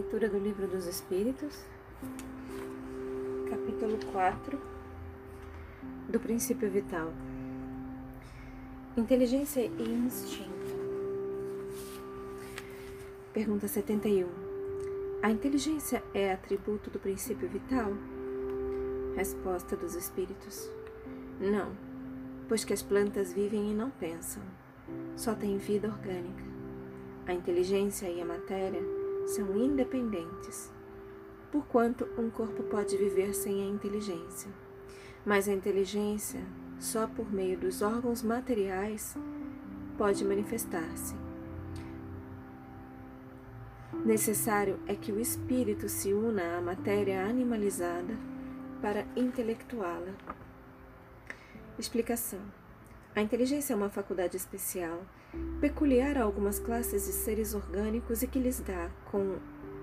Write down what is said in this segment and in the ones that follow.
Leitura do Livro dos Espíritos, capítulo 4 do Princípio Vital. Inteligência e instinto. Pergunta 71. A inteligência é atributo do princípio vital? Resposta dos Espíritos. Não, pois que as plantas vivem e não pensam. Só têm vida orgânica. A inteligência e a matéria são independentes, porquanto um corpo pode viver sem a inteligência. Mas a inteligência, só por meio dos órgãos materiais, pode manifestar-se. Necessário é que o espírito se una à matéria animalizada para intelectuá-la. Explicação: A inteligência é uma faculdade especial peculiar a algumas classes de seres orgânicos e que lhes dá, com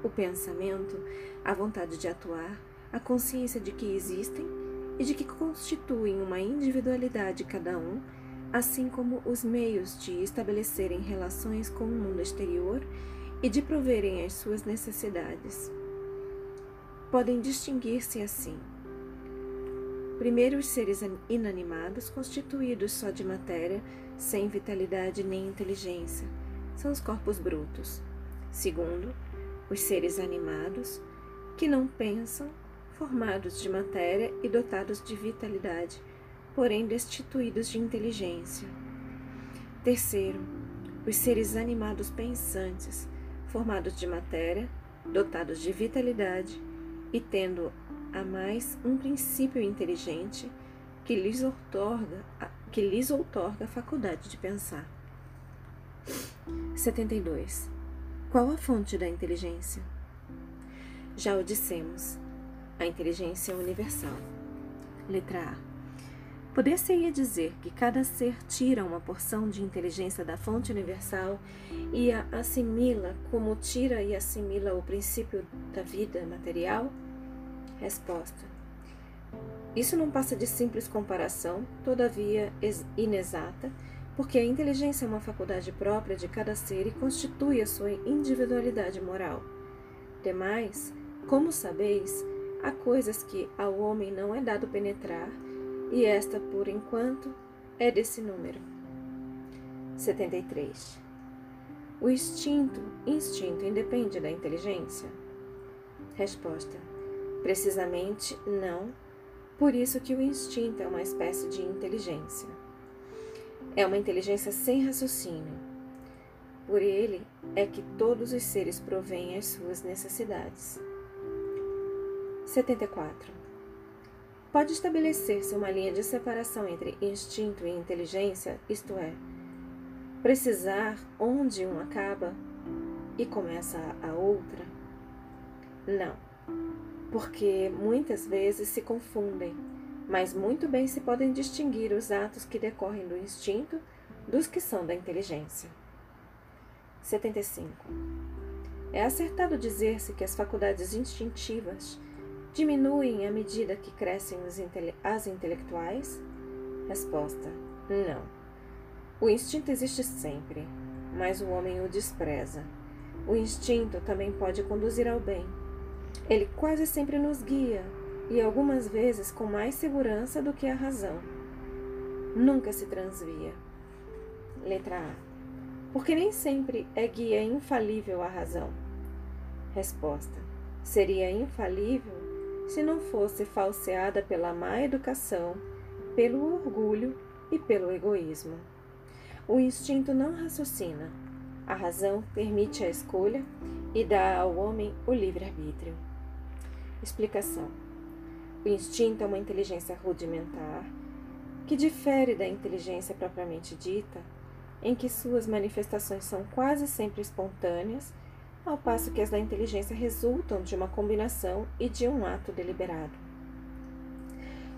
o pensamento, a vontade de atuar, a consciência de que existem e de que constituem uma individualidade cada um, assim como os meios de estabelecerem relações com o mundo exterior e de proverem as suas necessidades. Podem distinguir-se assim. Primeiro, os seres inanimados, constituídos só de matéria, sem vitalidade nem inteligência, são os corpos brutos. Segundo, os seres animados, que não pensam, formados de matéria e dotados de vitalidade, porém destituídos de inteligência. Terceiro, os seres animados pensantes, formados de matéria, dotados de vitalidade e tendo a mais um princípio inteligente que lhes outorga que lhes outorga a faculdade de pensar. 72. Qual a fonte da inteligência? Já o dissemos. A inteligência é universal. Letra A. Poder-se-ia dizer que cada ser tira uma porção de inteligência da fonte universal e a assimila como tira e assimila o princípio da vida material? Resposta. Isso não passa de simples comparação, todavia inexata, porque a inteligência é uma faculdade própria de cada ser e constitui a sua individualidade moral. Demais, como sabeis, há coisas que ao homem não é dado penetrar, e esta, por enquanto, é desse número. 73. O instinto, instinto independe da inteligência? Resposta: Precisamente não por isso que o instinto é uma espécie de inteligência. É uma inteligência sem raciocínio. Por ele é que todos os seres provêm as suas necessidades. 74. Pode estabelecer-se uma linha de separação entre instinto e inteligência, isto é, precisar onde um acaba e começa a outra? Não porque muitas vezes se confundem, mas muito bem se podem distinguir os atos que decorrem do instinto dos que são da inteligência. 75. É acertado dizer-se que as faculdades instintivas diminuem à medida que crescem as intelectuais? Resposta: não. O instinto existe sempre, mas o homem o despreza. O instinto também pode conduzir ao bem, ele quase sempre nos guia, e algumas vezes com mais segurança do que a razão. Nunca se transvia. Letra A. Porque nem sempre é guia infalível a razão. Resposta: Seria infalível se não fosse falseada pela má educação, pelo orgulho e pelo egoísmo. O instinto não raciocina. A razão permite a escolha e dá ao homem o livre-arbítrio. Explicação: O instinto é uma inteligência rudimentar que difere da inteligência propriamente dita, em que suas manifestações são quase sempre espontâneas, ao passo que as da inteligência resultam de uma combinação e de um ato deliberado.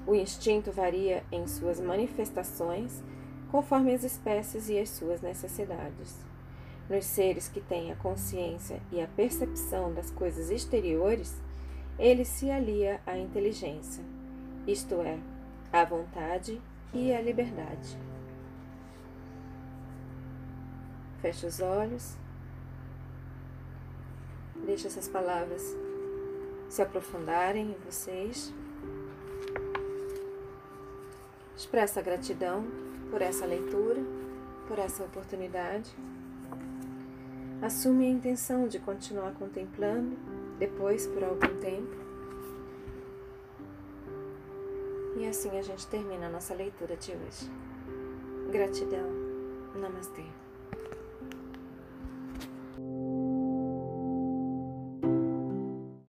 O instinto varia em suas manifestações conforme as espécies e as suas necessidades. Nos seres que têm a consciência e a percepção das coisas exteriores, ele se alia à inteligência, isto é, à vontade e à liberdade. Feche os olhos. Deixe essas palavras se aprofundarem em vocês. Expressa gratidão por essa leitura, por essa oportunidade. Assume a intenção de continuar contemplando depois por algum tempo. E assim a gente termina a nossa leitura de hoje. Gratidão. Namastê.